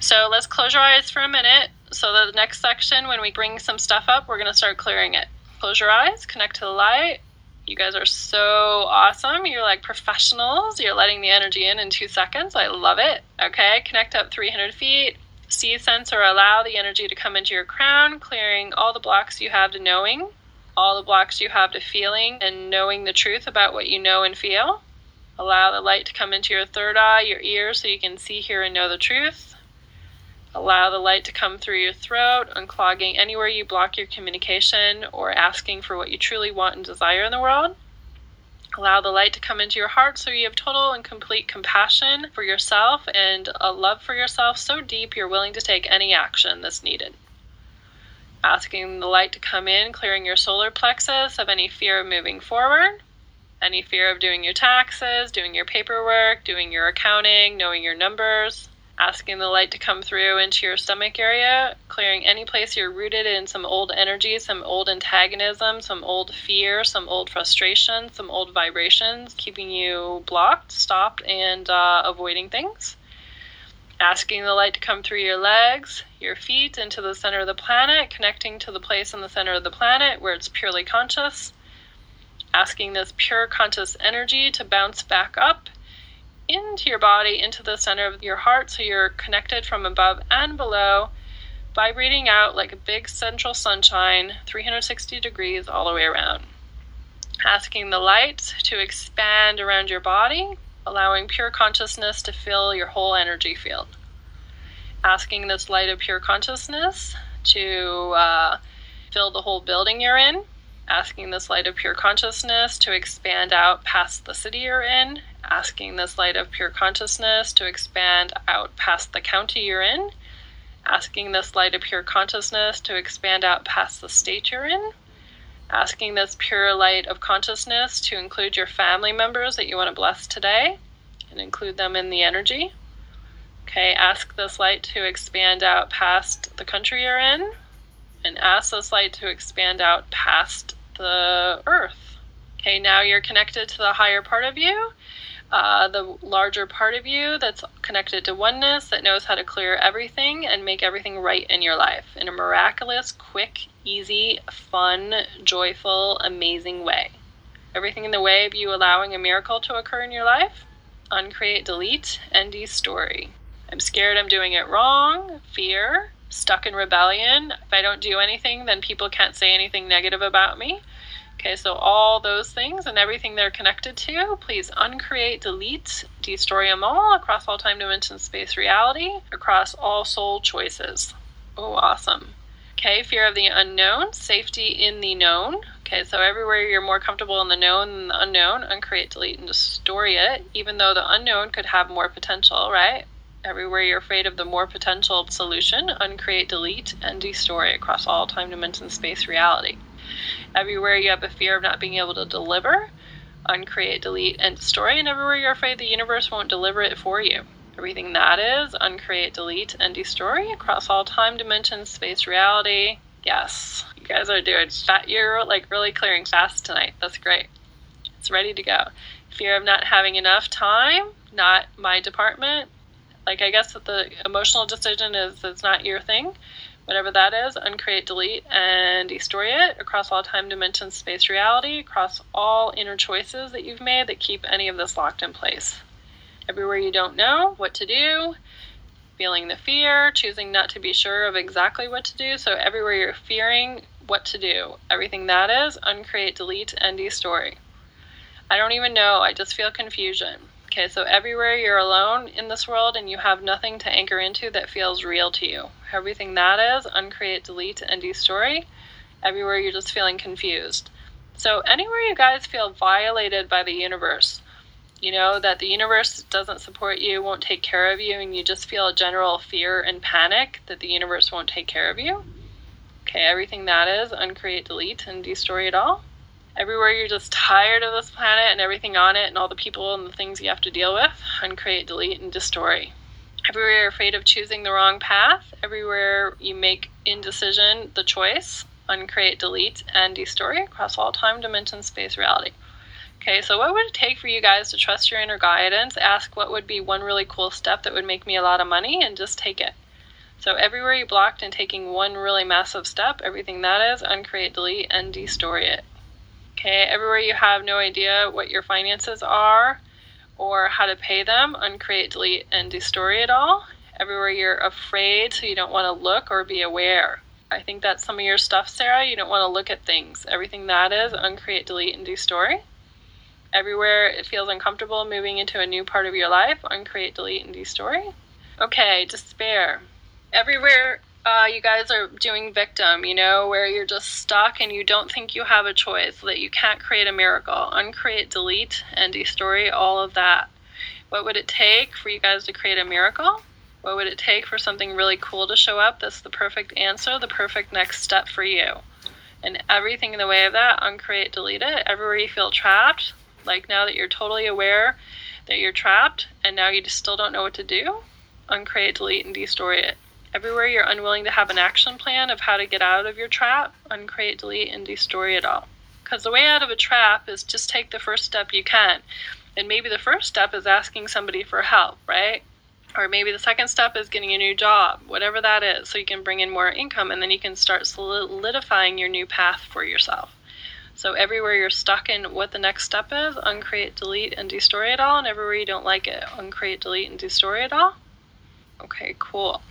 So let's close your eyes for a minute. So the next section, when we bring some stuff up, we're going to start clearing it. Close your eyes, connect to the light. You guys are so awesome. You're like professionals. You're letting the energy in in two seconds. I love it. Okay, connect up 300 feet. See, sense, or allow the energy to come into your crown, clearing all the blocks you have to knowing, all the blocks you have to feeling, and knowing the truth about what you know and feel. Allow the light to come into your third eye, your ears, so you can see, hear, and know the truth. Allow the light to come through your throat, unclogging anywhere you block your communication or asking for what you truly want and desire in the world. Allow the light to come into your heart so you have total and complete compassion for yourself and a love for yourself so deep you're willing to take any action that's needed. Asking the light to come in, clearing your solar plexus of any fear of moving forward, any fear of doing your taxes, doing your paperwork, doing your accounting, knowing your numbers, asking the light to come through into your stomach area, clearing any place you're rooted in some old energy, some old antagonism, some old fear, some old frustration, some old vibrations, keeping you blocked, stopped, and uh, avoiding things. Asking the light to come through your legs, your feet, into the center of the planet, connecting to the place in the center of the planet where it's purely conscious. Asking this pure conscious energy to bounce back up into your body, into the center of your heart, so you're connected from above and below, vibrating out like a big central sunshine, 360 degrees all the way around. Asking the light to expand around your body, allowing pure consciousness to fill your whole energy field. Asking this light of pure consciousness to uh, fill the whole building you're in, asking this light of pure consciousness to expand out past the city you're in, asking this light of pure consciousness to expand out past the county you're in, asking this light of pure consciousness to expand out past the state you're in, asking this pure light of consciousness to include your family members that you want to bless today and include them in the energy. Okay, ask this light to expand out past the country you're in, and ask this light to expand out past the earth. Okay, now you're connected to the higher part of you, uh, the larger part of you that's connected to oneness, that knows how to clear everything and make everything right in your life in a miraculous, quick, easy, fun, joyful, amazing way. Everything in the way of you allowing a miracle to occur in your life, uncreate, delete, end story. I'm scared I'm doing it wrong, fear, stuck in rebellion. If I don't do anything, then people can't say anything negative about me. Okay, so all those things and everything they're connected to, please uncreate, delete, destroy them all across all time, dimension, space, reality, across all soul choices. Oh, awesome. Okay, fear of the unknown, safety in the known. Okay, so everywhere you're more comfortable in the known than the unknown, uncreate, delete, and destroy it, even though the unknown could have more potential, right? Everywhere you're afraid of the more potential solution, uncreate, delete, and destroy across all time, dimension, space, reality. Everywhere you have a fear of not being able to deliver, uncreate, delete, and destroy. And everywhere you're afraid the universe won't deliver it for you. Everything that is, uncreate, delete, and destroy across all time, dimensions, space, reality. Yes, you guys are doing fat. You're like really clearing fast tonight. That's great. It's ready to go. Fear of not having enough time, not my department, like I guess that the emotional decision is it's not your thing, whatever that is, uncreate, delete, and destroy it across all time, dimension, space, reality, across all inner choices that you've made that keep any of this locked in place. Everywhere you don't know what to do, feeling the fear, choosing not to be sure of exactly what to do. So everywhere you're fearing what to do, everything that is, uncreate, delete, and destroy. I don't even know. I just feel confusion. Okay, so everywhere you're alone in this world and you have nothing to anchor into that feels real to you. Everything that is, uncreate, delete, and destroy. Everywhere you're just feeling confused. So, anywhere you guys feel violated by the universe, you know, that the universe doesn't support you, won't take care of you, and you just feel a general fear and panic that the universe won't take care of you. Okay, everything that is, uncreate, delete, and destroy it all everywhere you're just tired of this planet and everything on it and all the people and the things you have to deal with, uncreate, delete, and destroy. Everywhere you're afraid of choosing the wrong path, everywhere you make indecision the choice, uncreate, delete, and destroy across all time, dimension, space, reality. Okay, so what would it take for you guys to trust your inner guidance? Ask what would be one really cool step that would make me a lot of money and just take it. So everywhere you blocked and taking one really massive step, everything that is, uncreate, delete, and destroy it. Okay, everywhere you have no idea what your finances are or how to pay them, uncreate, delete, and destory it all. Everywhere you're afraid, so you don't want to look or be aware. I think that's some of your stuff, Sarah. You don't want to look at things. Everything that is, uncreate, delete, and destory. Everywhere it feels uncomfortable moving into a new part of your life, uncreate, delete, and destory. Okay, despair. Everywhere uh, you guys are doing victim, you know, where you're just stuck and you don't think you have a choice, that you can't create a miracle. Uncreate, delete, and destroy all of that. What would it take for you guys to create a miracle? What would it take for something really cool to show up? That's the perfect answer, the perfect next step for you. And everything in the way of that, uncreate, delete it. Everywhere you feel trapped, like now that you're totally aware that you're trapped and now you just still don't know what to do, uncreate, delete, and destroy it. Everywhere you're unwilling to have an action plan of how to get out of your trap, uncreate, delete, and destroy it all. Because the way out of a trap is just take the first step you can. And maybe the first step is asking somebody for help, right? Or maybe the second step is getting a new job, whatever that is, so you can bring in more income and then you can start solidifying your new path for yourself. So everywhere you're stuck in what the next step is, uncreate, delete, and destroy it all. And everywhere you don't like it, uncreate, delete, and destroy it all. Okay, cool.